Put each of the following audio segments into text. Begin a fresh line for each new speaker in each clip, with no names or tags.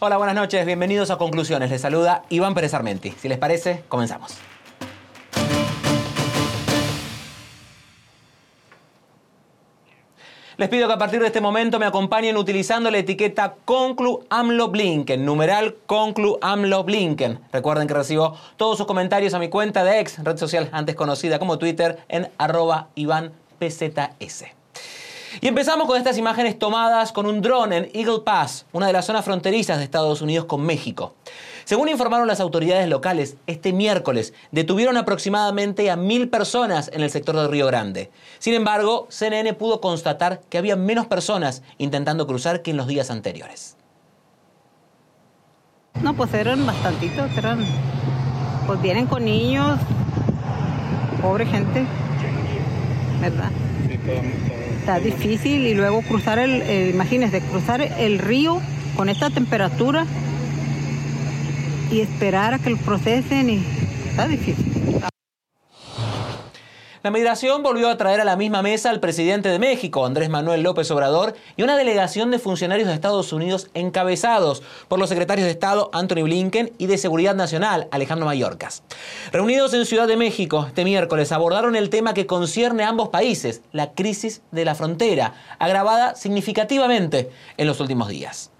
Hola, buenas noches, bienvenidos a Conclusiones. Les saluda Iván Pérez Armenti. Si les parece, comenzamos. Les pido que a partir de este momento me acompañen utilizando la etiqueta Conclu AMLO Blinken, numeral Conclu AMLO Blinken. Recuerden que recibo todos sus comentarios a mi cuenta de ex, red social antes conocida como Twitter, en arroba IvánPZS. Y empezamos con estas imágenes tomadas con un dron en Eagle Pass, una de las zonas fronterizas de Estados Unidos con México. Según informaron las autoridades locales, este miércoles detuvieron aproximadamente a mil personas en el sector de Río Grande. Sin embargo, CNN pudo constatar que había menos personas intentando cruzar que en los días anteriores.
No, pues eran bastantitos, eran, pues vienen con niños, pobre gente, ¿verdad? Está difícil y luego cruzar el, eh, imagínense, cruzar el río con esta temperatura y esperar a que lo procesen y está difícil.
La migración volvió a traer a la misma mesa al presidente de México, Andrés Manuel López Obrador, y una delegación de funcionarios de Estados Unidos encabezados por los secretarios de Estado Anthony Blinken y de Seguridad Nacional Alejandro Mayorkas. Reunidos en Ciudad de México este miércoles abordaron el tema que concierne a ambos países, la crisis de la frontera, agravada significativamente en los últimos días.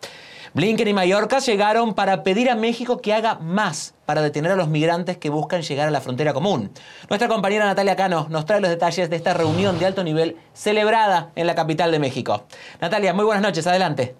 Blinken y Mallorca llegaron para pedir a México que haga más para detener a los migrantes que buscan llegar a la frontera común. Nuestra compañera Natalia Cano nos trae los detalles de esta reunión de alto nivel celebrada en la capital de México. Natalia, muy buenas noches, adelante.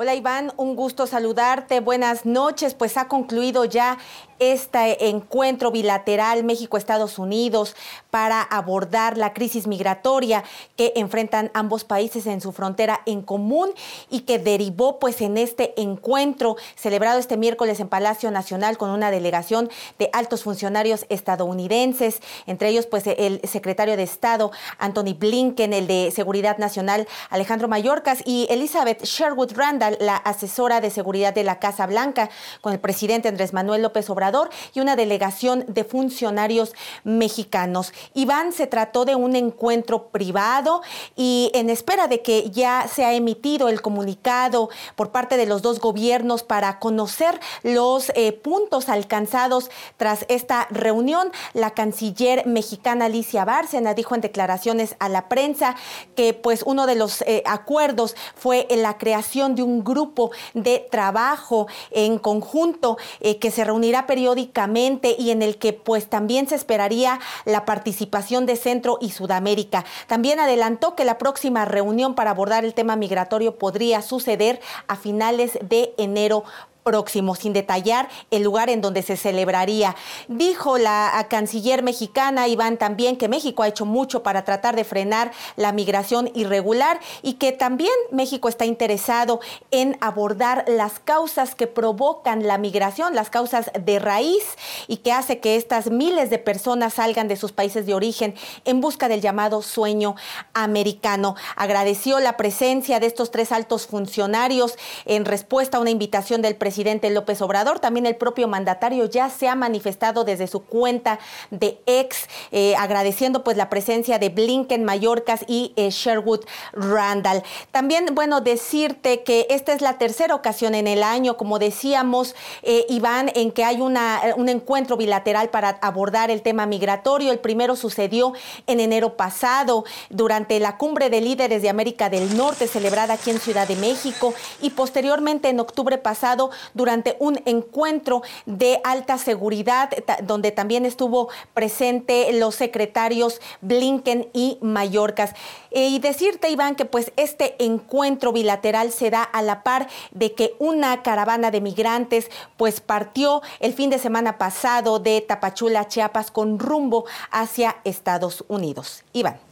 Hola Iván, un gusto saludarte. Buenas noches. Pues ha concluido ya este encuentro bilateral México-Estados Unidos para abordar la crisis migratoria que enfrentan ambos países en su frontera en común y que derivó pues en este encuentro celebrado este miércoles en Palacio Nacional con una delegación de altos funcionarios estadounidenses, entre ellos pues el secretario de Estado Anthony Blinken, el de Seguridad Nacional Alejandro Mayorkas y Elizabeth Sherwood Randall, la asesora de seguridad de la Casa Blanca, con el presidente Andrés Manuel López Obrador y una delegación de funcionarios mexicanos. Iván, se trató de un encuentro privado y en espera de que ya se ha emitido el comunicado por parte de los dos gobiernos para conocer los eh, puntos alcanzados tras esta reunión, la canciller mexicana Alicia Bárcena dijo en declaraciones a la prensa que pues uno de los eh, acuerdos fue la creación de un grupo de trabajo en conjunto eh, que se reunirá y en el que pues también se esperaría la participación de Centro y Sudamérica. También adelantó que la próxima reunión para abordar el tema migratorio podría suceder a finales de enero próximo, sin detallar el lugar en donde se celebraría. Dijo la canciller mexicana Iván también que México ha hecho mucho para tratar de frenar la migración irregular y que también México está interesado en abordar las causas que provocan la migración, las causas de raíz y que hace que estas miles de personas salgan de sus países de origen en busca del llamado sueño americano. Agradeció la presencia de estos tres altos funcionarios en respuesta a una invitación del presidente presidente López Obrador. También el propio mandatario ya se ha manifestado desde su cuenta de ex, eh, agradeciendo pues la presencia de Blinken, Mallorcas y eh, Sherwood Randall. También, bueno, decirte que esta es la tercera ocasión en el año, como decíamos, eh, Iván, en que hay una, un encuentro bilateral para abordar el tema migratorio. El primero sucedió en enero pasado durante la cumbre de líderes de América del Norte celebrada aquí en Ciudad de México y posteriormente en octubre pasado durante un encuentro de alta seguridad donde también estuvo presente los secretarios Blinken y Mallorcas. Eh, y decirte, Iván, que pues este encuentro bilateral se da a la par de que una caravana de migrantes pues partió el fin de semana pasado de Tapachula, Chiapas, con rumbo hacia Estados Unidos. Iván.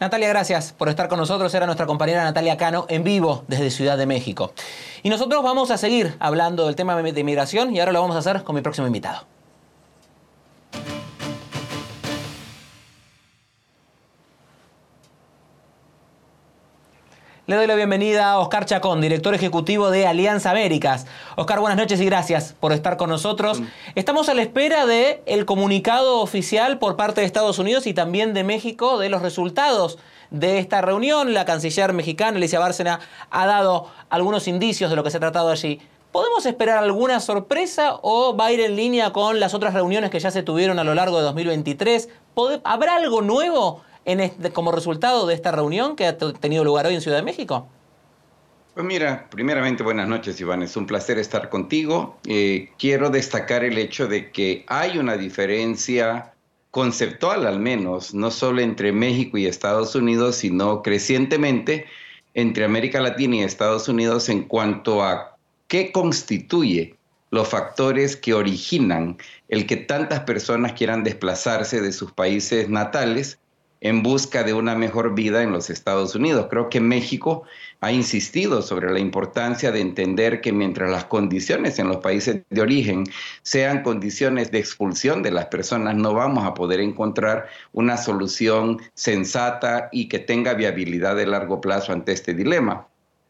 Natalia, gracias por estar con nosotros. Era nuestra compañera Natalia Cano en vivo desde Ciudad de México. Y nosotros vamos a seguir hablando del tema de inmigración y ahora lo vamos a hacer con mi próximo invitado. Le doy la bienvenida a Oscar Chacón, director ejecutivo de Alianza Américas. Oscar, buenas noches y gracias por estar con nosotros. Estamos a la espera del el comunicado oficial por parte de Estados Unidos y también de México de los resultados de esta reunión. La canciller mexicana, Alicia Bárcena, ha dado algunos indicios de lo que se ha tratado allí. ¿Podemos esperar alguna sorpresa o va a ir en línea con las otras reuniones que ya se tuvieron a lo largo de 2023? ¿Habrá algo nuevo como resultado de esta reunión que ha tenido lugar hoy en Ciudad de México?
Pues mira, primeramente buenas noches Iván, es un placer estar contigo. Eh, quiero destacar el hecho de que hay una diferencia conceptual al menos, no solo entre México y Estados Unidos, sino crecientemente entre América Latina y Estados Unidos en cuanto a qué constituye los factores que originan el que tantas personas quieran desplazarse de sus países natales en busca de una mejor vida en los Estados Unidos. Creo que México ha insistido sobre la importancia de entender que mientras las condiciones en los países de origen sean condiciones de expulsión de las personas, no vamos a poder encontrar una solución sensata y que tenga viabilidad de largo plazo ante este dilema.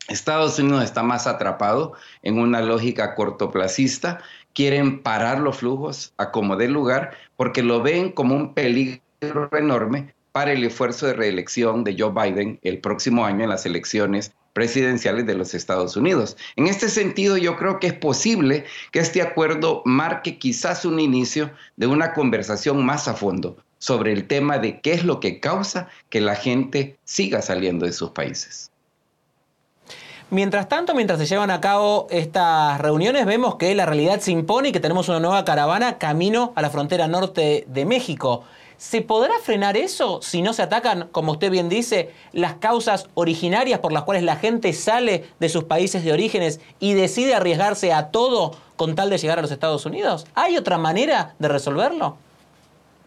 Estados Unidos está más atrapado en una lógica cortoplacista, quieren parar los flujos a como dé lugar porque lo ven como un peligro enorme para el esfuerzo de reelección de Joe Biden el próximo año en las elecciones presidenciales de los Estados Unidos. En este sentido, yo creo que es posible que este acuerdo marque quizás un inicio de una conversación más a fondo sobre el tema de qué es lo que causa que la gente siga saliendo de sus países.
Mientras tanto, mientras se llevan a cabo estas reuniones, vemos que la realidad se impone y que tenemos una nueva caravana camino a la frontera norte de México. ¿Se podrá frenar eso si no se atacan, como usted bien dice, las causas originarias por las cuales la gente sale de sus países de orígenes y decide arriesgarse a todo con tal de llegar a los Estados Unidos? ¿Hay otra manera de resolverlo?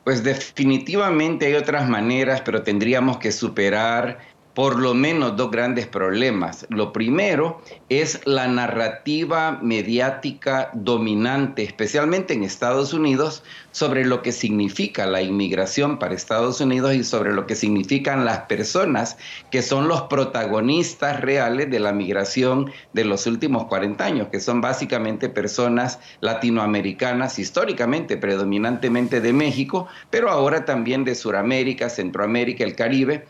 Pues definitivamente hay otras maneras, pero tendríamos que superar por lo menos dos grandes problemas. Lo primero es la narrativa mediática dominante, especialmente en Estados Unidos, sobre lo que significa la inmigración para Estados Unidos y sobre lo que significan las personas que son los protagonistas reales de la migración de los últimos 40 años, que son básicamente personas latinoamericanas, históricamente predominantemente de México, pero ahora también de Sudamérica, Centroamérica, el Caribe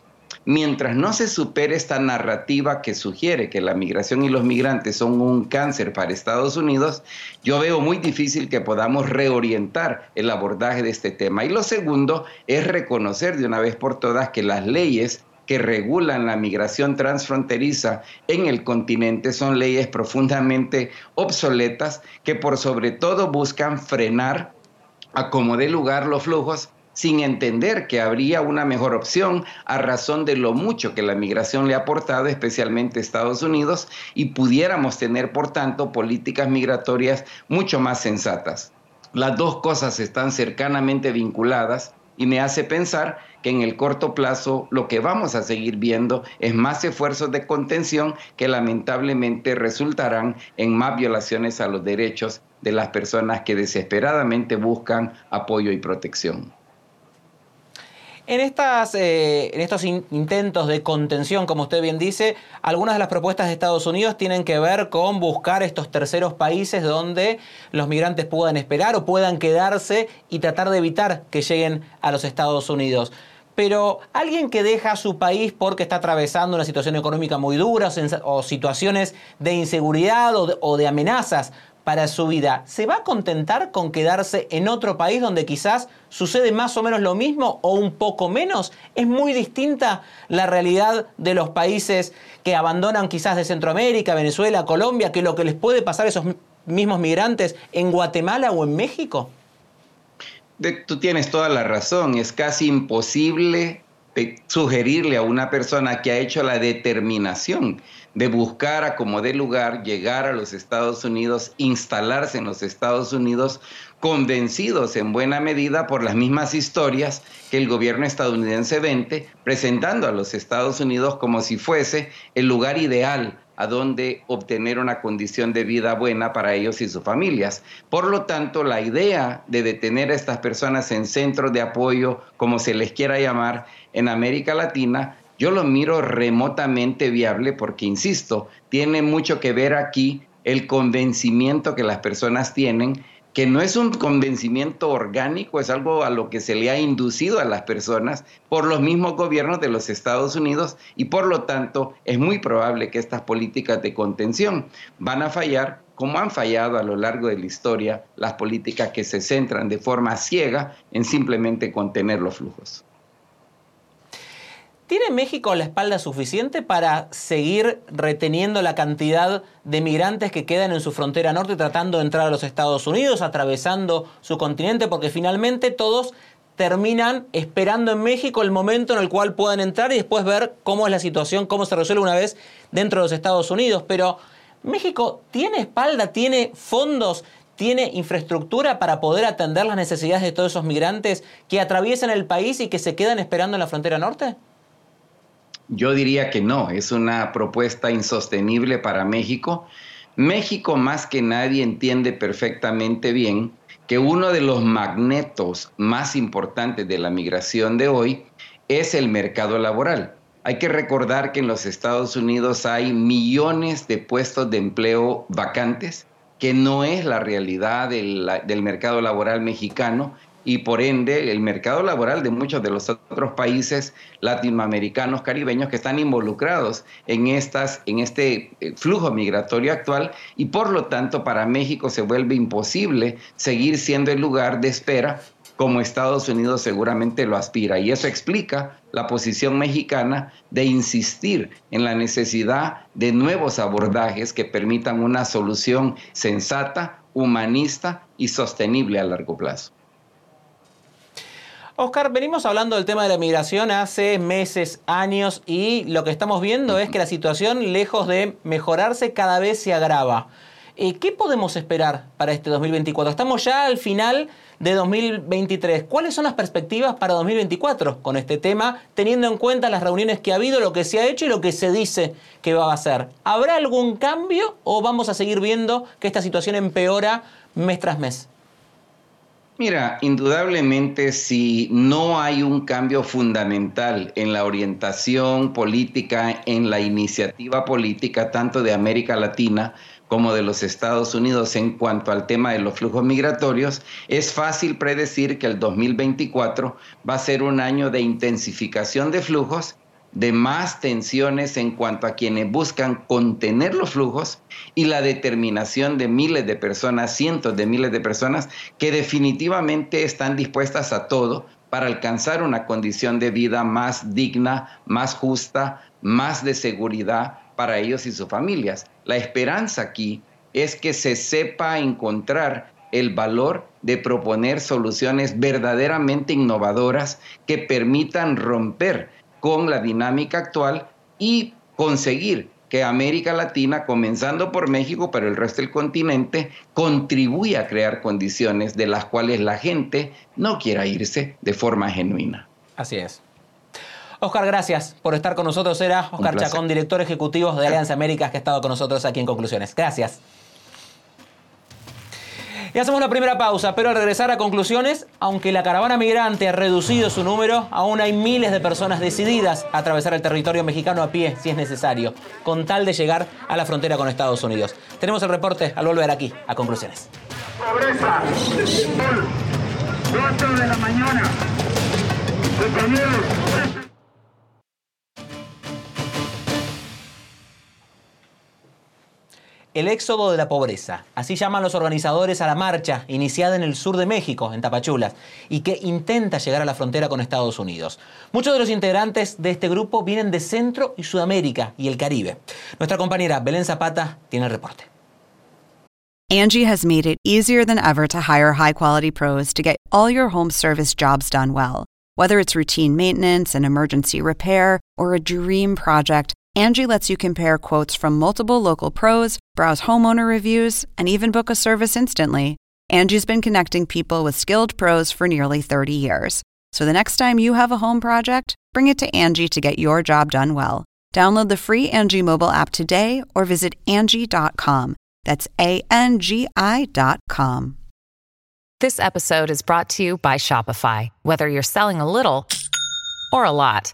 mientras no se supere esta narrativa que sugiere que la migración y los migrantes son un cáncer para Estados Unidos, yo veo muy difícil que podamos reorientar el abordaje de este tema. Y lo segundo es reconocer de una vez por todas que las leyes que regulan la migración transfronteriza en el continente son leyes profundamente obsoletas que por sobre todo buscan frenar a como lugar los flujos sin entender que habría una mejor opción a razón de lo mucho que la migración le ha aportado, especialmente Estados Unidos, y pudiéramos tener, por tanto, políticas migratorias mucho más sensatas. Las dos cosas están cercanamente vinculadas y me hace pensar que en el corto plazo lo que vamos a seguir viendo es más esfuerzos de contención que lamentablemente resultarán en más violaciones a los derechos de las personas que desesperadamente buscan apoyo y protección.
En, estas, eh, en estos intentos de contención, como usted bien dice, algunas de las propuestas de Estados Unidos tienen que ver con buscar estos terceros países donde los migrantes puedan esperar o puedan quedarse y tratar de evitar que lleguen a los Estados Unidos. Pero alguien que deja su país porque está atravesando una situación económica muy dura o situaciones de inseguridad o de amenazas para su vida, ¿se va a contentar con quedarse en otro país donde quizás sucede más o menos lo mismo o un poco menos? ¿Es muy distinta la realidad de los países que abandonan quizás de Centroamérica, Venezuela, Colombia, que lo que les puede pasar a esos mismos migrantes en Guatemala o en México?
tú tienes toda la razón, es casi imposible sugerirle a una persona que ha hecho la determinación de buscar a como de lugar llegar a los Estados Unidos, instalarse en los Estados Unidos, convencidos en buena medida por las mismas historias que el gobierno estadounidense vende, presentando a los Estados Unidos como si fuese el lugar ideal a donde obtener una condición de vida buena para ellos y sus familias. Por lo tanto, la idea de detener a estas personas en centros de apoyo, como se les quiera llamar, en América Latina, yo lo miro remotamente viable porque, insisto, tiene mucho que ver aquí el convencimiento que las personas tienen, que no es un convencimiento orgánico, es algo a lo que se le ha inducido a las personas por los mismos gobiernos de los Estados Unidos y por lo tanto es muy probable que estas políticas de contención van a fallar como han fallado a lo largo de la historia las políticas que se centran de forma ciega en simplemente contener los flujos.
¿Tiene México la espalda suficiente para seguir reteniendo la cantidad de migrantes que quedan en su frontera norte tratando de entrar a los Estados Unidos, atravesando su continente? Porque finalmente todos terminan esperando en México el momento en el cual puedan entrar y después ver cómo es la situación, cómo se resuelve una vez dentro de los Estados Unidos. Pero México tiene espalda, tiene fondos, tiene infraestructura para poder atender las necesidades de todos esos migrantes que atraviesan el país y que se quedan esperando en la frontera norte?
Yo diría que no, es una propuesta insostenible para México. México más que nadie entiende perfectamente bien que uno de los magnetos más importantes de la migración de hoy es el mercado laboral. Hay que recordar que en los Estados Unidos hay millones de puestos de empleo vacantes, que no es la realidad del, del mercado laboral mexicano y por ende el mercado laboral de muchos de los otros países latinoamericanos, caribeños que están involucrados en, estas, en este eh, flujo migratorio actual y por lo tanto para México se vuelve imposible seguir siendo el lugar de espera como Estados Unidos seguramente lo aspira. Y eso explica la posición mexicana de insistir en la necesidad de nuevos abordajes que permitan una solución sensata, humanista y sostenible a largo plazo.
Oscar, venimos hablando del tema de la migración hace meses, años, y lo que estamos viendo es que la situación, lejos de mejorarse, cada vez se agrava. Eh, ¿Qué podemos esperar para este 2024? Estamos ya al final de 2023. ¿Cuáles son las perspectivas para 2024 con este tema, teniendo en cuenta las reuniones que ha habido, lo que se ha hecho y lo que se dice que va a hacer? ¿Habrá algún cambio o vamos a seguir viendo que esta situación empeora mes tras mes?
Mira, indudablemente si no hay un cambio fundamental en la orientación política, en la iniciativa política, tanto de América Latina como de los Estados Unidos en cuanto al tema de los flujos migratorios, es fácil predecir que el 2024 va a ser un año de intensificación de flujos de más tensiones en cuanto a quienes buscan contener los flujos y la determinación de miles de personas, cientos de miles de personas que definitivamente están dispuestas a todo para alcanzar una condición de vida más digna, más justa, más de seguridad para ellos y sus familias. La esperanza aquí es que se sepa encontrar el valor de proponer soluciones verdaderamente innovadoras que permitan romper con la dinámica actual y conseguir que América Latina, comenzando por México, pero el resto del continente, contribuya a crear condiciones de las cuales la gente no quiera irse de forma genuina.
Así es. Oscar, gracias por estar con nosotros. Era Oscar Chacón, director ejecutivo de Alianza Américas, que ha estado con nosotros aquí en Conclusiones. Gracias. Y hacemos la primera pausa, pero al regresar a conclusiones, aunque la caravana migrante ha reducido su número, aún hay miles de personas decididas a atravesar el territorio mexicano a pie, si es necesario, con tal de llegar a la frontera con Estados Unidos. Tenemos el reporte al volver aquí a conclusiones.
Pobreza, 4 de la mañana.
El éxodo de la pobreza, así llaman los organizadores a la marcha iniciada en el sur de México, en Tapachulas, y que intenta llegar a la frontera con Estados Unidos. Muchos de los integrantes de este grupo vienen de Centro y Sudamérica y el Caribe. Nuestra compañera Belén Zapata tiene el reporte.
Angie has made it easier than ever to hire high quality pros to get all your home service jobs done well. Whether it's routine maintenance, an emergency repair, or a dream project, Angie lets you compare quotes from multiple local pros, browse homeowner reviews, and even book a service instantly. Angie's been connecting people with skilled pros for nearly 30 years. So the next time you have a home project, bring it to Angie to get your job done well. Download the free Angie mobile app today or visit Angie.com. That's A N G I.com.
This episode is brought to you by Shopify. Whether you're selling a little or a lot,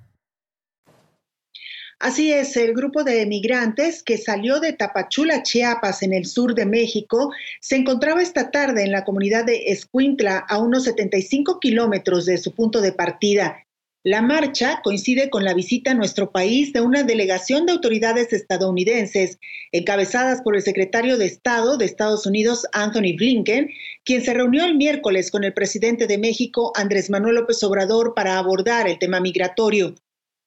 Así es, el grupo de migrantes que salió de Tapachula, Chiapas, en el sur de México, se encontraba esta tarde en la comunidad de Escuintla, a unos 75 kilómetros de su punto de partida. La marcha coincide con la visita a nuestro país de una delegación de autoridades estadounidenses, encabezadas por el secretario de Estado de Estados Unidos, Anthony Blinken, quien se reunió el miércoles con el presidente de México, Andrés Manuel López Obrador, para abordar el tema migratorio.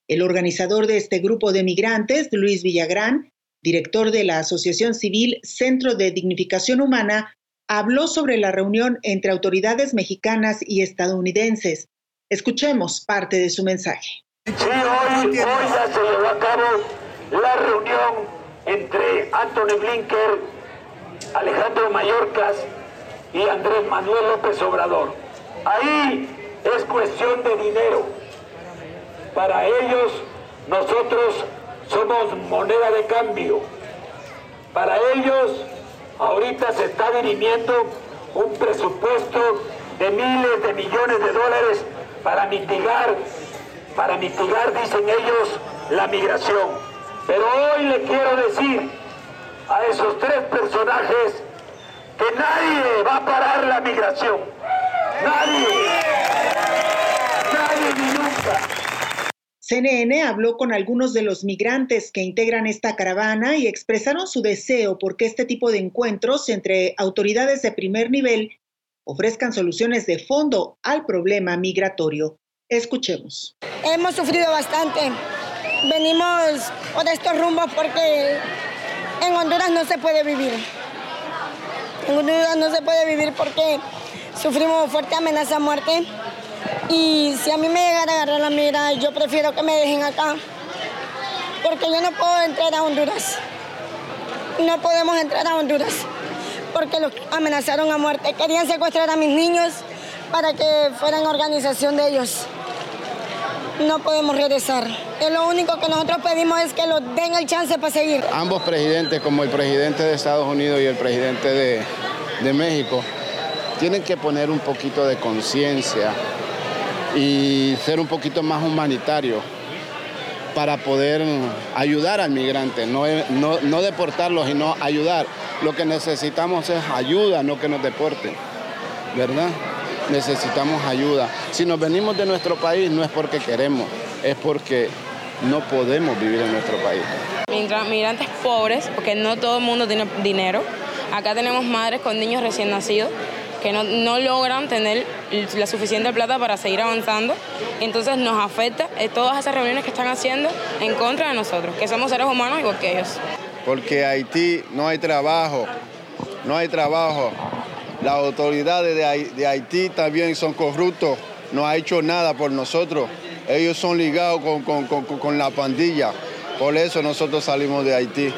El organizador de este grupo de migrantes, Luis Villagrán, director de la Asociación Civil Centro de Dignificación Humana, habló sobre la reunión entre autoridades mexicanas y estadounidenses. Escuchemos parte de su mensaje.
Sí, hoy, hoy ya se llevó a cabo la reunión entre Anthony Blinker, Alejandro Mayorkas y Andrés Manuel López Obrador. Ahí es cuestión de dinero. Para ellos nosotros somos moneda de cambio. Para ellos ahorita se está dirimiendo un presupuesto de miles de millones de dólares para mitigar, para mitigar, dicen ellos, la migración. Pero hoy le quiero decir a esos tres personajes que nadie va a parar la migración. Nadie ni nunca.
CNN habló con algunos de los migrantes que integran esta caravana y expresaron su deseo porque este tipo de encuentros entre autoridades de primer nivel ofrezcan soluciones de fondo al problema migratorio. Escuchemos.
Hemos sufrido bastante. Venimos por estos rumbos porque en Honduras no se puede vivir. En Honduras no se puede vivir porque sufrimos fuerte amenaza a muerte y si a mí me llegara a agarrar la mira, yo prefiero que me dejen acá. Porque yo no puedo entrar a Honduras. No podemos entrar a Honduras. Porque los amenazaron a muerte. Querían secuestrar a mis niños para que fueran organización de ellos. No podemos regresar. Es lo único que nosotros pedimos es que nos den el chance para seguir.
Ambos presidentes, como el presidente de Estados Unidos y el presidente de, de México, tienen que poner un poquito de conciencia y ser un poquito más humanitario para poder ayudar al migrante, no, no, no deportarlos, sino ayudar. Lo que necesitamos es ayuda, no que nos deporten, ¿verdad? Necesitamos ayuda. Si nos venimos de nuestro país no es porque queremos, es porque no podemos vivir en nuestro país.
Migrantes pobres, porque no todo el mundo tiene dinero. Acá tenemos madres con niños recién nacidos que no, no, logran tener la suficiente plata para seguir avanzando. Entonces nos afecta eh, todas esas reuniones que están haciendo en contra de nosotros, que somos seres humanos igual que ellos.
Porque Haití no hay trabajo, no hay trabajo. Las autoridades de Haití también son corruptos, no ha hecho nada por nosotros. ellos son ligados con, la pandilla. Por eso nosotros salimos de Haití.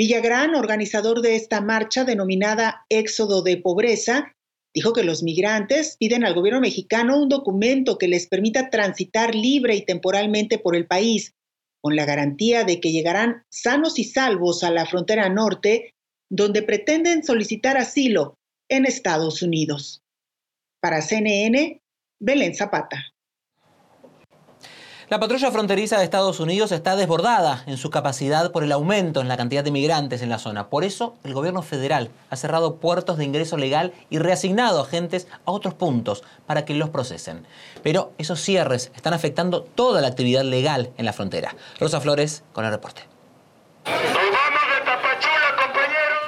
Villagrán, organizador de esta marcha denominada Éxodo de Pobreza, dijo que los migrantes piden al gobierno mexicano un documento que les permita transitar libre y temporalmente por el país, con la garantía de que llegarán sanos y salvos a la frontera norte, donde pretenden solicitar asilo en Estados Unidos. Para CNN, Belén Zapata.
La patrulla fronteriza de Estados Unidos está desbordada en su capacidad por el aumento en la cantidad de migrantes en la zona. Por eso, el gobierno federal ha cerrado puertos de ingreso legal y reasignado agentes a otros puntos para que los procesen. Pero esos cierres están afectando toda la actividad legal en la frontera. Rosa Flores con el reporte.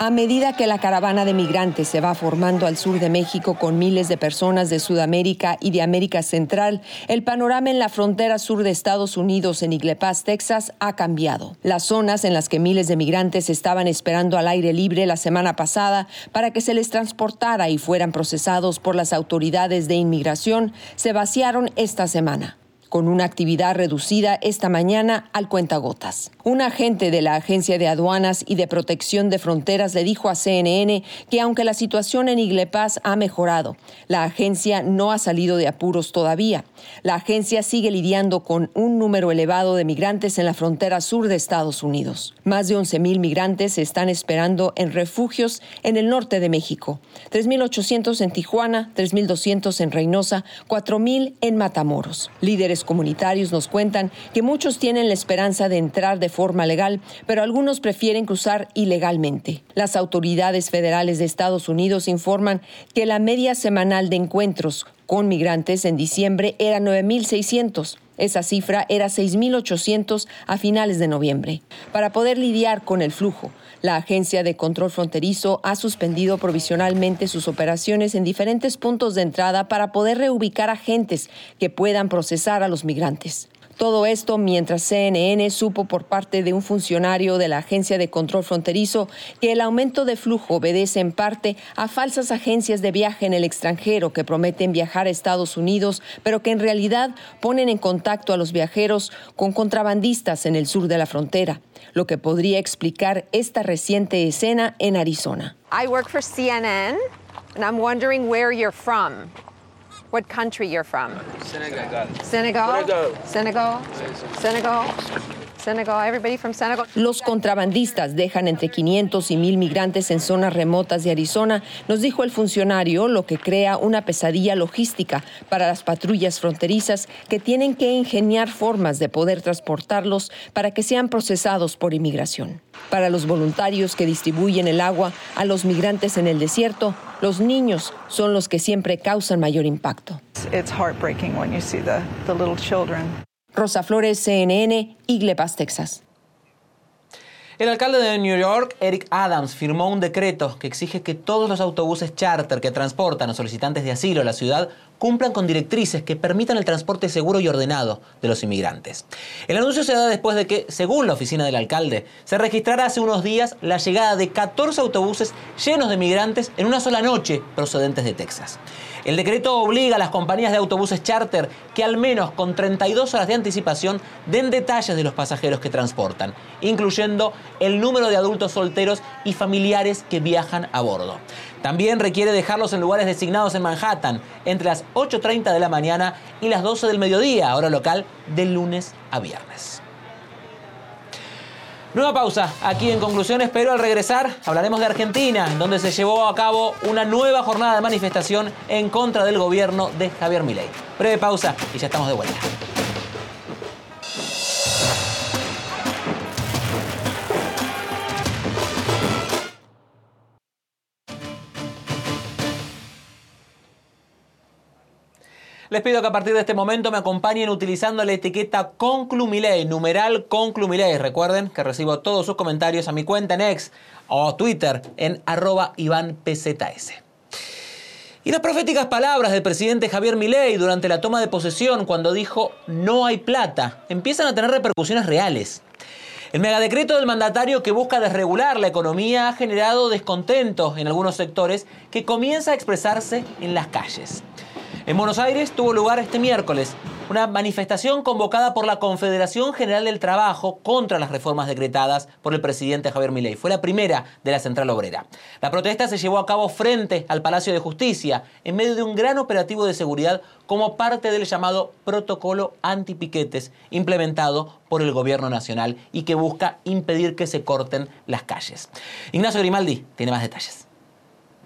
A medida que la caravana de migrantes se va formando al sur de México con miles de personas de Sudamérica y de América Central, el panorama en la frontera sur de Estados Unidos en Igle Texas, ha cambiado. Las zonas en las que miles de migrantes estaban esperando al aire libre la semana pasada para que se les transportara y fueran procesados por las autoridades de inmigración se vaciaron esta semana con una actividad reducida esta mañana al cuentagotas. Un agente de la Agencia de Aduanas y de Protección de Fronteras le dijo a CNN que aunque la situación en Iglepaz ha mejorado, la agencia no ha salido de apuros todavía. La agencia sigue lidiando con un número elevado de migrantes en la frontera sur de Estados Unidos. Más de 11.000 migrantes se están esperando en refugios en el norte de México. 3.800 en Tijuana, 3.200 en Reynosa, 4.000 en Matamoros. Líderes comunitarios nos cuentan que muchos tienen la esperanza de entrar de forma legal, pero algunos prefieren cruzar ilegalmente. Las autoridades federales de Estados Unidos informan que la media semanal de encuentros con migrantes en diciembre era 9.600. Esa cifra era 6.800 a finales de noviembre. Para poder lidiar con el flujo, la Agencia de Control Fronterizo ha suspendido provisionalmente sus operaciones en diferentes puntos de entrada para poder reubicar agentes que puedan procesar a los migrantes. Todo esto mientras CNN supo por parte de un funcionario de la Agencia de Control Fronterizo que el aumento de flujo obedece en parte a falsas agencias de viaje en el extranjero que prometen viajar a Estados Unidos, pero que en realidad ponen en contacto a los viajeros con contrabandistas en el sur de la frontera lo que podría explicar esta reciente escena en Arizona.
I work for CNN and I'm wondering where you're from. What country you're from? Senegal. Senegal. Senegal. Senegal.
Los contrabandistas dejan entre 500 y 1000 migrantes en zonas remotas de Arizona, nos dijo el funcionario, lo que crea una pesadilla logística para las patrullas fronterizas que tienen que ingeniar formas de poder transportarlos para que sean procesados por inmigración. Para los voluntarios que distribuyen el agua a los migrantes en el desierto, los niños son los que siempre causan mayor impacto. Rosa Flores, CNN, Igle Texas.
El alcalde de New York, Eric Adams, firmó un decreto que exige que todos los autobuses charter que transportan a solicitantes de asilo a la ciudad cumplan con directrices que permitan el transporte seguro y ordenado de los inmigrantes. El anuncio se da después de que, según la oficina del alcalde, se registrara hace unos días la llegada de 14 autobuses llenos de migrantes en una sola noche procedentes de Texas. El decreto obliga a las compañías de autobuses charter que al menos con 32 horas de anticipación den detalles de los pasajeros que transportan, incluyendo el número de adultos solteros y familiares que viajan a bordo. También requiere dejarlos en lugares designados en Manhattan entre las 8.30 de la mañana y las 12 del mediodía, hora local, de lunes a viernes. Nueva pausa aquí en conclusiones, pero al regresar hablaremos de Argentina, donde se llevó a cabo una nueva jornada de manifestación en contra del gobierno de Javier Milei. Breve pausa y ya estamos de vuelta. Les pido que a partir de este momento me acompañen utilizando la etiqueta Conclumiley, numeral Conclumiley. Recuerden que recibo todos sus comentarios a mi cuenta en X o Twitter en arroba IvánPZS. Y las proféticas palabras del presidente Javier Milei durante la toma de posesión cuando dijo no hay plata empiezan a tener repercusiones reales. El megadecreto del mandatario que busca desregular la economía ha generado descontento en algunos sectores que comienza a expresarse en las calles. En Buenos Aires tuvo lugar este miércoles una manifestación convocada por la Confederación General del Trabajo contra las reformas decretadas por el presidente Javier Milei. Fue la primera de la Central Obrera. La protesta se llevó a cabo frente al Palacio de Justicia en medio de un gran operativo de seguridad como parte del llamado protocolo antipiquetes implementado por el gobierno nacional y que busca impedir que se corten las calles. Ignacio Grimaldi tiene más detalles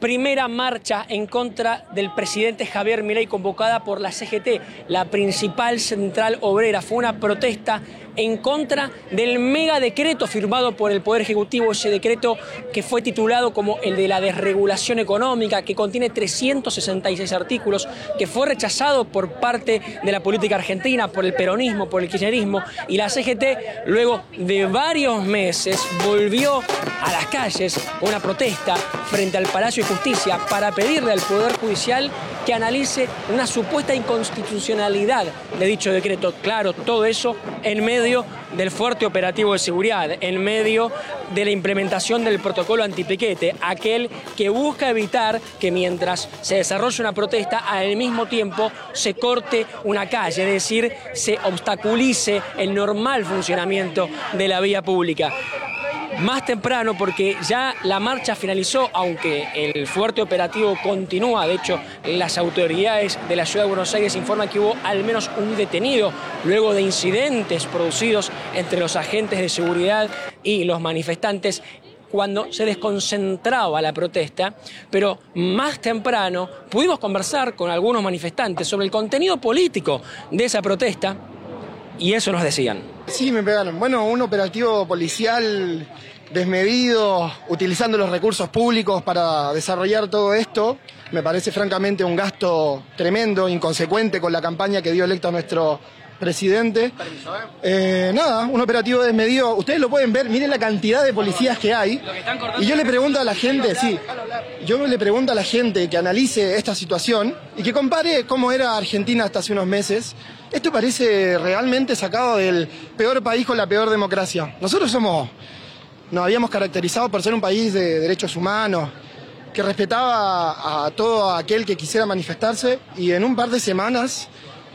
primera marcha en contra del presidente Javier Milei convocada por la CGT, la principal central obrera. Fue una protesta en contra del mega decreto firmado por el Poder Ejecutivo, ese decreto que fue titulado como el de la desregulación económica, que contiene 366 artículos, que fue rechazado por parte de la política argentina, por el peronismo, por el kirchnerismo, y la CGT, luego de varios meses, volvió a las calles con una protesta frente al Palacio de Justicia para pedirle al Poder Judicial que analice una supuesta inconstitucionalidad de dicho decreto. Claro, todo eso en medio del fuerte operativo de seguridad, en medio de la implementación del protocolo antipiquete, aquel que busca evitar que mientras se desarrolle una protesta, al mismo tiempo se corte una calle, es decir, se obstaculice el normal funcionamiento de la vía pública más temprano porque ya la marcha finalizó, aunque el fuerte operativo continúa. De hecho, las autoridades de la ciudad de Buenos Aires informan que hubo al menos un detenido luego de incidentes producidos entre los agentes de seguridad y los manifestantes cuando se desconcentraba la protesta, pero más temprano pudimos conversar con algunos manifestantes sobre el contenido político de esa protesta y eso nos decían.
Sí, me pegaron. Bueno, un operativo policial desmedido, utilizando los recursos públicos para desarrollar todo esto, me parece francamente un gasto tremendo, inconsecuente con la campaña que dio electo a nuestro presidente. Eh, nada, un operativo desmedido. Ustedes lo pueden ver, miren la cantidad de policías que hay. Y yo le pregunto a la gente, sí, yo le pregunto a la gente que analice esta situación y que compare cómo era Argentina hasta hace unos meses. Esto parece realmente sacado del peor país con la peor democracia. Nosotros somos nos habíamos caracterizado por ser un país de derechos humanos, que respetaba a todo aquel que quisiera manifestarse y en un par de semanas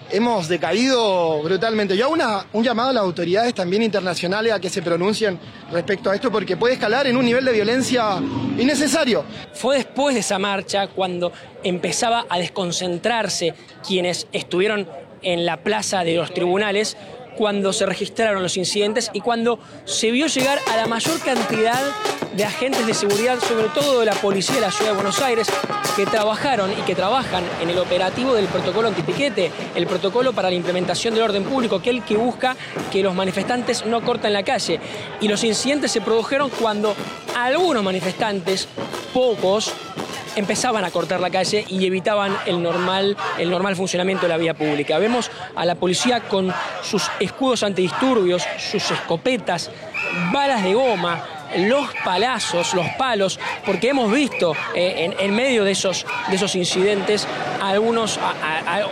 hemos decaído brutalmente. Yo hago un llamado a las autoridades también internacionales a que se pronuncien respecto a esto porque puede escalar en un nivel de violencia innecesario.
Fue después de esa marcha cuando empezaba a desconcentrarse quienes estuvieron en la plaza de los tribunales cuando se registraron los incidentes y cuando se vio llegar a la mayor cantidad de agentes de seguridad, sobre todo de la policía de la ciudad de Buenos Aires, que trabajaron y que trabajan en el operativo del protocolo antipiquete, el protocolo para la implementación del orden público, aquel que busca que los manifestantes no corten la calle. Y los incidentes se produjeron cuando algunos manifestantes, pocos, empezaban a cortar la calle y evitaban el normal, el normal funcionamiento de la vía pública. Vemos a la policía con sus escudos antidisturbios, sus escopetas, balas de goma, los palazos, los palos, porque hemos visto eh, en, medio de esos, de esos incidentes algunos,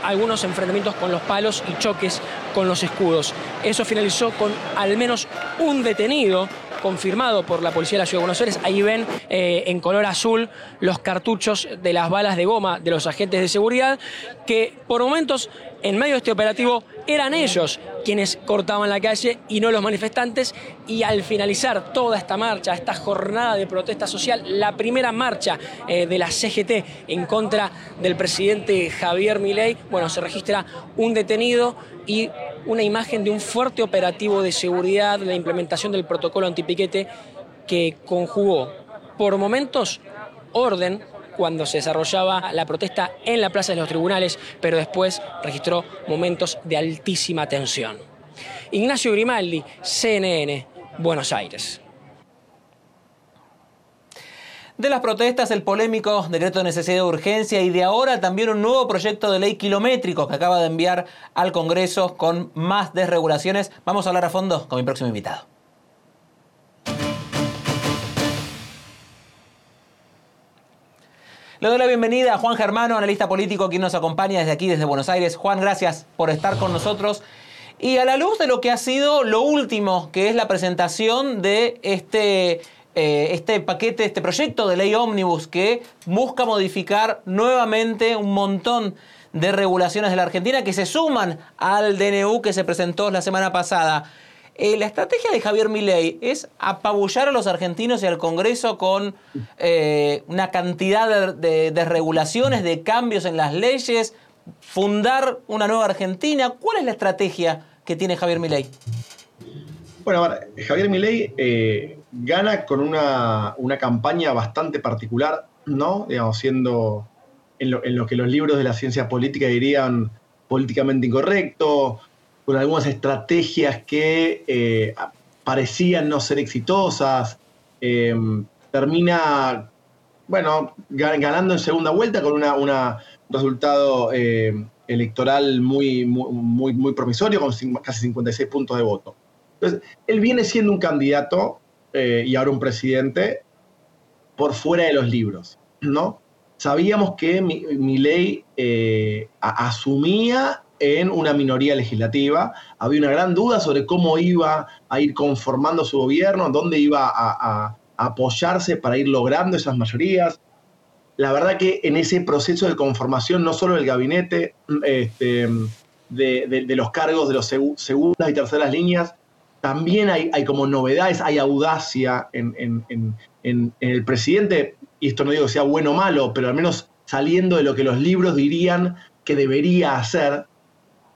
algunos enfrentamientos con los palos y choques con los escudos. Eso finalizó con al menos un detenido confirmado por la Policía de la Ciudad de Buenos Aires. Ahí ven eh, en color azul los cartuchos de las balas de goma de los agentes de seguridad que por momentos en medio de este operativo eran ellos quienes cortaban la calle y no los manifestantes. Y al finalizar toda esta marcha, esta jornada de protesta social, la primera marcha eh, de la CGT en contra del presidente Javier Milei, bueno, se registra un detenido y una imagen de un fuerte operativo de seguridad, la implementación del protocolo antipiquete que conjugó por momentos orden cuando se desarrollaba la protesta en la Plaza de los Tribunales, pero después registró momentos de altísima tensión. Ignacio Grimaldi, CNN, Buenos Aires.
De las protestas, el polémico decreto de necesidad de urgencia y de ahora también un nuevo proyecto de ley kilométrico que acaba de enviar al Congreso con más desregulaciones. Vamos a hablar a fondo con mi próximo invitado. Le doy la bienvenida a Juan Germano, analista político, quien nos acompaña desde aquí, desde Buenos Aires. Juan, gracias por estar con nosotros. Y a la luz de lo que ha sido lo último, que es la presentación de este, eh, este paquete, este proyecto de ley ómnibus que busca modificar nuevamente un montón de regulaciones de la Argentina que se suman al DNU que se presentó la semana pasada. Eh, la estrategia de Javier Milei es apabullar a los argentinos y al Congreso con eh, una cantidad de, de, regulaciones, de cambios en las leyes, fundar una nueva Argentina. ¿Cuál es la estrategia que tiene Javier Milei?
Bueno, Javier Milei eh, gana con una, campaña bastante particular, ¿no? Digamos, siendo en lo, en lo, que los libros de la ciencia política dirían políticamente incorrecto, con algunas estrategias que eh, parecían no ser exitosas. Eh, termina, bueno, ganando en segunda vuelta con un resultado eh, electoral muy, muy, muy, promisorio, con casi 56 puntos de voto. Entonces, él viene siendo un candidato y ahora un presidente por fuera de los libros, ¿no? Sabíamos que mi, ley asumía en una minoría legislativa. Había una gran duda sobre cómo iba a ir conformando su gobierno, dónde iba a, apoyarse para ir logrando esas mayorías. La verdad que en ese proceso de conformación, no solo del gabinete, este, de, los cargos de los segundas y terceras líneas, también hay, como novedades, hay audacia en, en el presidente, y esto no digo que sea bueno o malo, pero al menos saliendo de lo que los libros dirían que debería hacer,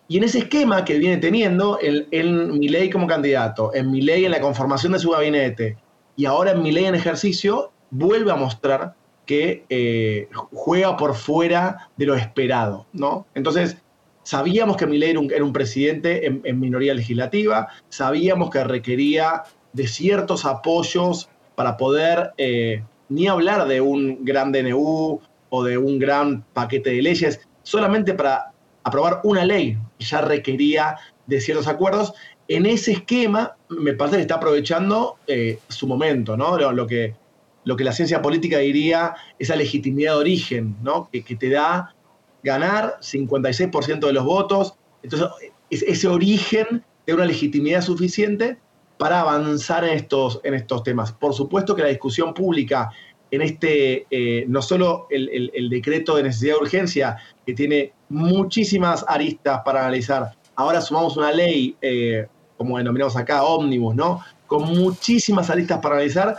y en ese esquema que viene teniendo, en, mi ley como candidato, en mi ley en la conformación de su gabinete y ahora en mi ley en ejercicio, vuelve a mostrar que eh, juega por fuera de lo esperado, ¿no? Entonces, sabíamos que Milei era era un presidente en, minoría legislativa, sabíamos que requería de ciertos apoyos para poder eh, ni hablar de un gran DNU o de un gran paquete de leyes, solamente para aprobar una ley ya requería de ciertos acuerdos. En ese esquema, me parece que está aprovechando eh, su momento, ¿no? Lo, que, lo que la ciencia política diría, esa legitimidad de origen, ¿no? Que, te da ganar 56% de los votos. Entonces, ese origen de una legitimidad suficiente para avanzar en estos, en estos temas. Por supuesto que la discusión pública en este, eh, no solo el, decreto de necesidad de urgencia, que tiene muchísimas aristas para analizar, ahora sumamos una ley, eh, como denominamos acá, ómnibus, ¿no? Con muchísimas aristas para analizar,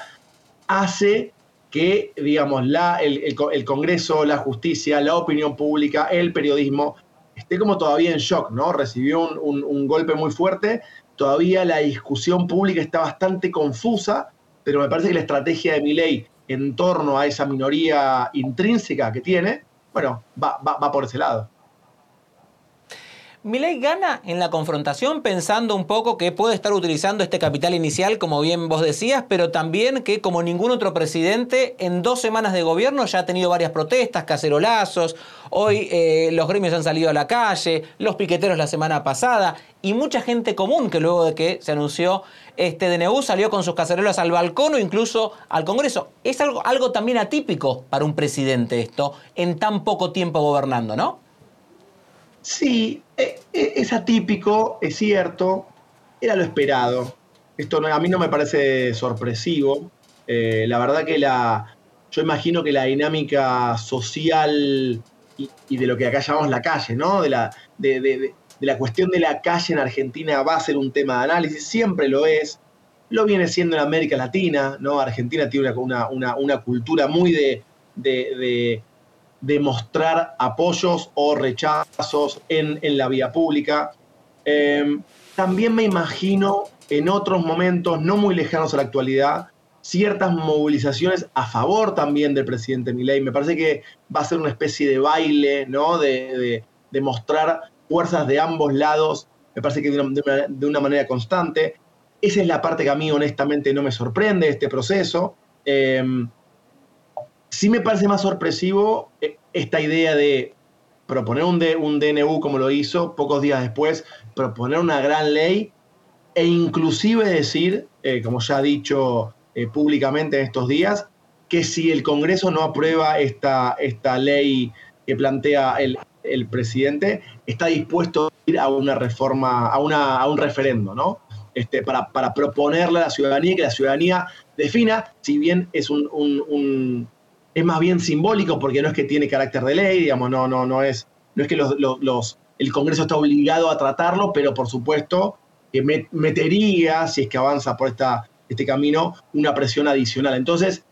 hace que, digamos, la, el, Congreso, la justicia, la opinión pública, el periodismo, esté como todavía en shock, ¿no? Recibió un golpe muy fuerte, todavía la discusión pública está bastante confusa, pero me parece que la estrategia de mi ley en torno a esa minoría intrínseca que tiene, bueno, va, va, por ese lado.
Milei gana en la confrontación pensando un poco que puede estar utilizando este capital inicial, como bien vos decías, pero también que como ningún otro presidente, en dos semanas de gobierno ya ha tenido varias protestas, cacerolazos, hoy eh, los gremios han salido a la calle, los piqueteros la semana pasada y mucha gente común que luego de que se anunció este DNU salió con sus cacerolas al balcón o incluso al Congreso. Es algo, algo también atípico para un presidente esto, en tan poco tiempo gobernando, ¿no?
Sí, e, e, es atípico, es cierto, era lo esperado. Esto a mí no me parece sorpresivo. Eh, la verdad que la, yo imagino que la dinámica social y, de lo que acá llamamos la calle, ¿no? De la, de, la cuestión de la calle en Argentina va a ser un tema de análisis, siempre lo es. Lo viene siendo en América Latina, ¿no? Argentina tiene una, una cultura muy de, demostrar apoyos o rechazos en, la vía pública. Em, también me imagino en otros momentos no muy lejanos a la actualidad ciertas movilizaciones a favor también del presidente Milei. Me parece que va a ser una especie de baile, ¿no? De, mostrar fuerzas de ambos lados, me parece que de una, manera constante. Esa es la parte que a mí honestamente no me sorprende este proceso. Em, Sí me parece más sorpresivo eh, esta idea de proponer un, un DNU como lo hizo pocos días después, proponer una gran ley e inclusive decir, eh, como ya ha dicho eh, públicamente en estos días, que si el Congreso no aprueba esta, esta ley que plantea el, presidente, está dispuesto a ir a una reforma, a, una, a un referendo, ¿no? Este, para, proponerle a la ciudadanía y que la ciudadanía defina, si bien es un, es más bien simbólico porque no es que tiene carácter de ley, digamos, no, no, no es no es que el Congreso está obligado a tratarlo, pero por supuesto que metería, si es que avanza por esta, este camino, una presión adicional. Entonces,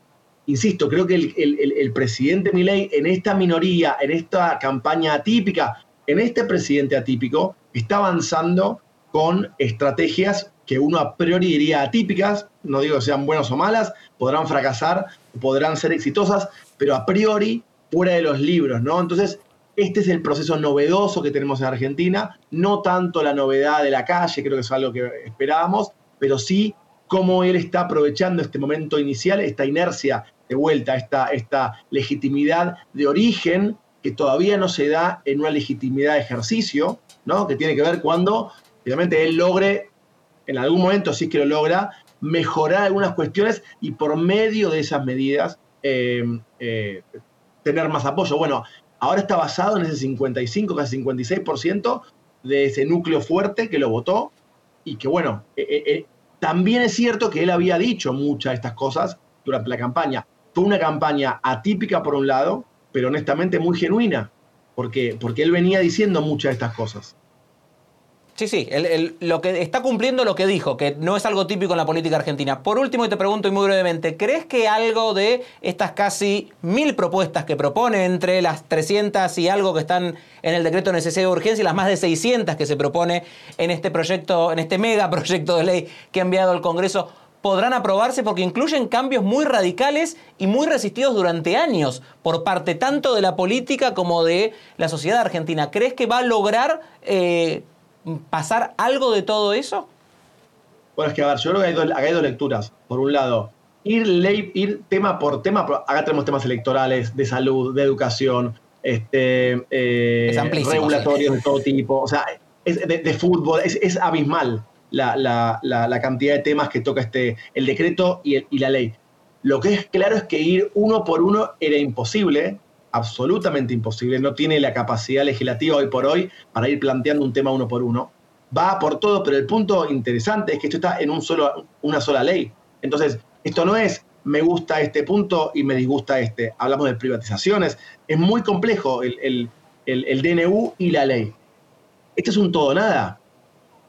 insisto, creo que el, el presidente Milei en esta minoría, en esta campaña atípica, en este presidente atípico, está avanzando con estrategias que uno a priori diría atípicas, no digo que sean buenas o malas, podrán fracasar, podrán ser exitosas, pero a priori fuera de los libros, ¿no? Entonces, este es el proceso novedoso que tenemos en Argentina, no tanto la novedad de la calle, creo que es algo que esperábamos, pero sí cómo él está aprovechando este momento inicial, esta inercia de vuelta, esta, esta legitimidad de origen que todavía no se da en una legitimidad de ejercicio, ¿no? que tiene que ver cuando obviamente él logre, en algún momento, si es que lo logra, mejorar algunas cuestiones y por medio de esas medidas eh, eh, tener más apoyo. Bueno, ahora está basado en ese 55, casi 56% de ese núcleo fuerte que lo votó y que bueno, eh, también es cierto que él había dicho muchas de estas cosas durante la campaña. Fue una campaña atípica por un lado, pero honestamente muy genuina, porque, porque él venía diciendo muchas de estas cosas.
Sí, sí, lo que está cumpliendo lo que dijo, que no es algo típico en la política argentina. Por último, y te pregunto y muy brevemente, ¿crees que algo de estas casi mil propuestas que propone, entre las 300 y algo que están en el decreto de necesidad de urgencia y las más de 600 que se propone en este proyecto, en este mega proyecto de ley que ha enviado el Congreso, podrán aprobarse porque incluyen cambios muy radicales y muy resistidos durante años por parte tanto de la política como de la sociedad argentina. ¿Crees que va a lograr eh, pasar algo de todo eso?
Bueno, es que a ver, yo creo que hay dos, lecturas. Por un lado, ir, ley, ir tema por tema, acá tenemos temas electorales, de salud, de educación, este, eh, regulatorios de todo tipo, o sea, de, fútbol, es, abismal la, cantidad de temas que toca este, el decreto y, y la ley. Lo que es claro es que ir uno por uno era imposible, absolutamente imposible, no tiene la capacidad legislativa hoy por hoy para ir planteando un tema uno por uno. Va por todo, pero el punto interesante es que esto está en un solo, una sola ley. Entonces, esto no es me gusta este punto y me disgusta este. Hablamos de privatizaciones. Es muy complejo el, DNU y la ley. Esto es un todo nada.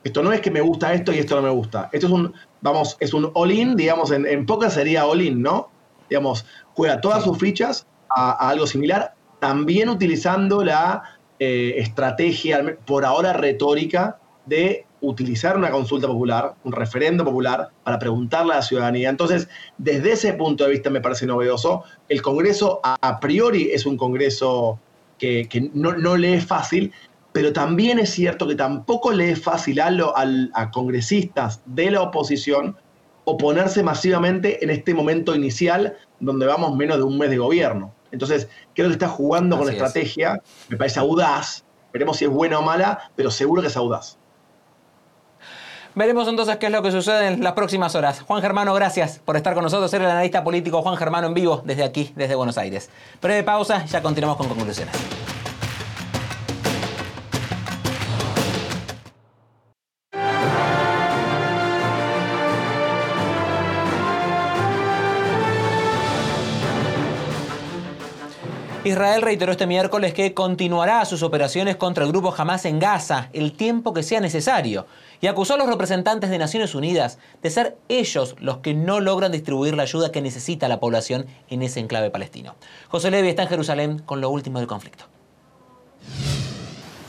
Esto no es que me gusta esto y esto no me gusta. Esto es un, vamos, es un all-in, digamos, en, en poca sería all-in, ¿no? Digamos, juega todas sus fichas a, algo similar, también utilizando la eh, estrategia, por ahora retórica, de utilizar una consulta popular, un referendo popular, para preguntarle a la ciudadanía. Entonces, desde ese punto de vista me parece novedoso. El Congreso a, priori es un Congreso que, no, le es fácil, pero también es cierto que tampoco le es fácil a, a congresistas de la oposición oponerse masivamente en este momento inicial donde vamos menos de un mes de gobierno. Entonces, creo que está jugando con estrategia, me parece audaz, veremos si es buena o mala, pero seguro que es audaz.
Veremos entonces qué es lo que sucede en las próximas horas. Juan Germano, gracias por estar con nosotros, ser el analista político Juan Germano en vivo desde aquí, desde Buenos Aires. Breve pausa, ya continuamos con conclusiones. Israel reiteró este miércoles que continuará sus operaciones contra el grupo Hamas en Gaza el tiempo que sea necesario y acusó a los representantes de Naciones Unidas de ser ellos los que no logran distribuir la ayuda que necesita la población en ese enclave palestino. José Levi está en Jerusalén con lo último del conflicto.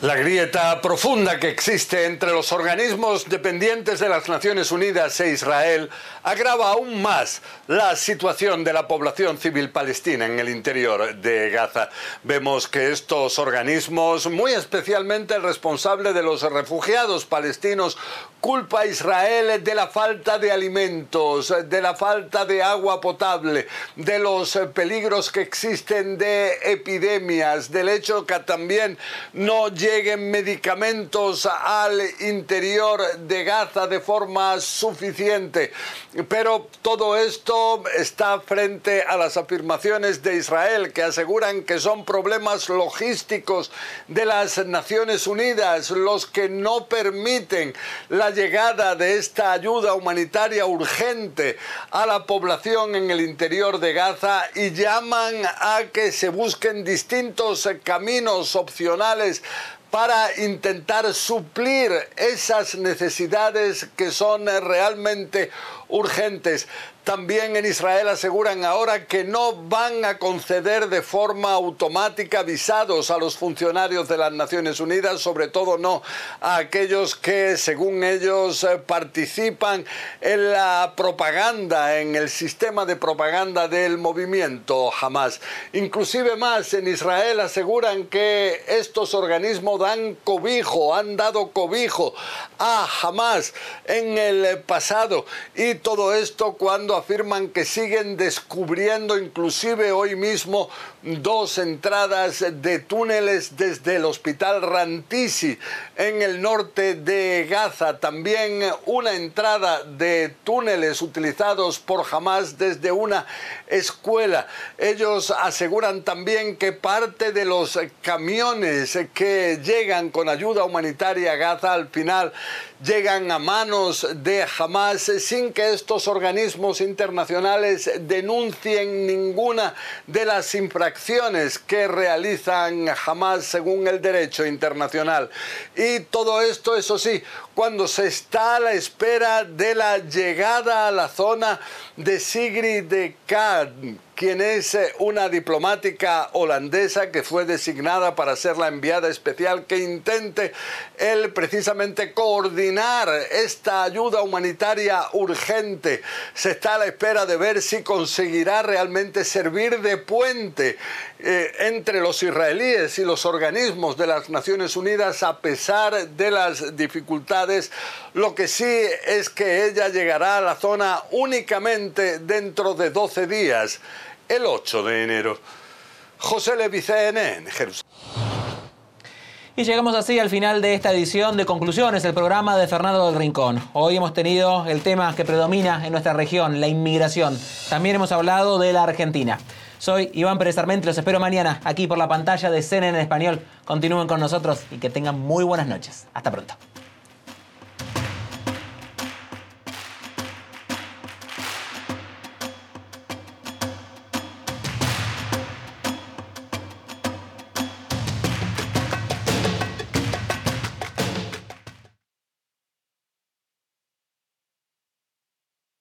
La grieta profunda que existe entre los organismos dependientes de las Naciones Unidas e Israel agrava aún más la situación de la población civil palestina en el interior de Gaza. Vemos que estos organismos, muy especialmente el responsable de los refugiados palestinos, culpa a Israel de la falta de alimentos, de la falta de agua potable, de los peligros que existen de epidemias, del hecho que también no llega lleguen medicamentos al interior de Gaza de forma suficiente. Pero todo esto está frente a las afirmaciones de Israel que aseguran que son problemas logísticos de las Naciones Unidas los que no permiten la llegada de esta ayuda humanitaria urgente a la población en el interior de Gaza y llaman a que se busquen distintos caminos opcionales para intentar suplir esas necesidades que son realmente urgentes. También en Israel aseguran ahora que no van a conceder de forma automática visados a los funcionarios de las Naciones Unidas, sobre todo no a aquellos que, según ellos, eh, participan en la propaganda, en el sistema de propaganda del movimiento Hamas. Inclusive más, en Israel aseguran que estos organismos dan cobijo, han dado cobijo a Hamas en el pasado y todo esto cuando afirman que siguen descubriendo inclusive hoy mismo dos entradas de túneles desde el hospital Rantisi en el norte de Gaza. También una entrada de túneles utilizados por Hamas desde una escuela. Ellos aseguran también que parte de los camiones que llegan con ayuda humanitaria a Gaza al final llegan a manos de Hamas sin que estos organismos internacionales denuncien ninguna de las infracciones que realizan Hamas según el derecho internacional. Y todo esto, eso sí, cuando se está a la espera de la llegada a la zona de Sigrid de Kad, quien es eh, una diplomática holandesa que fue designada para ser la enviada especial que intente él precisamente coordinar esta ayuda humanitaria urgente. Se está a la espera de ver si conseguirá realmente servir de puente eh, entre los israelíes y los organismos de las Naciones Unidas a pesar de las dificultades. Lo que sí es que ella llegará a la zona únicamente dentro de 12 días, el 8 de enero. José Levicene en Jerusalén.
Y llegamos así al final de esta edición de Conclusiones, el programa de Fernando del Rincón. Hoy hemos tenido el tema que predomina en nuestra región, la inmigración. También hemos hablado de la Argentina. Soy Iván Pérez Armenti, los espero mañana aquí por la pantalla de CNN en español. Continúen con nosotros y que tengan muy buenas noches. Hasta pronto.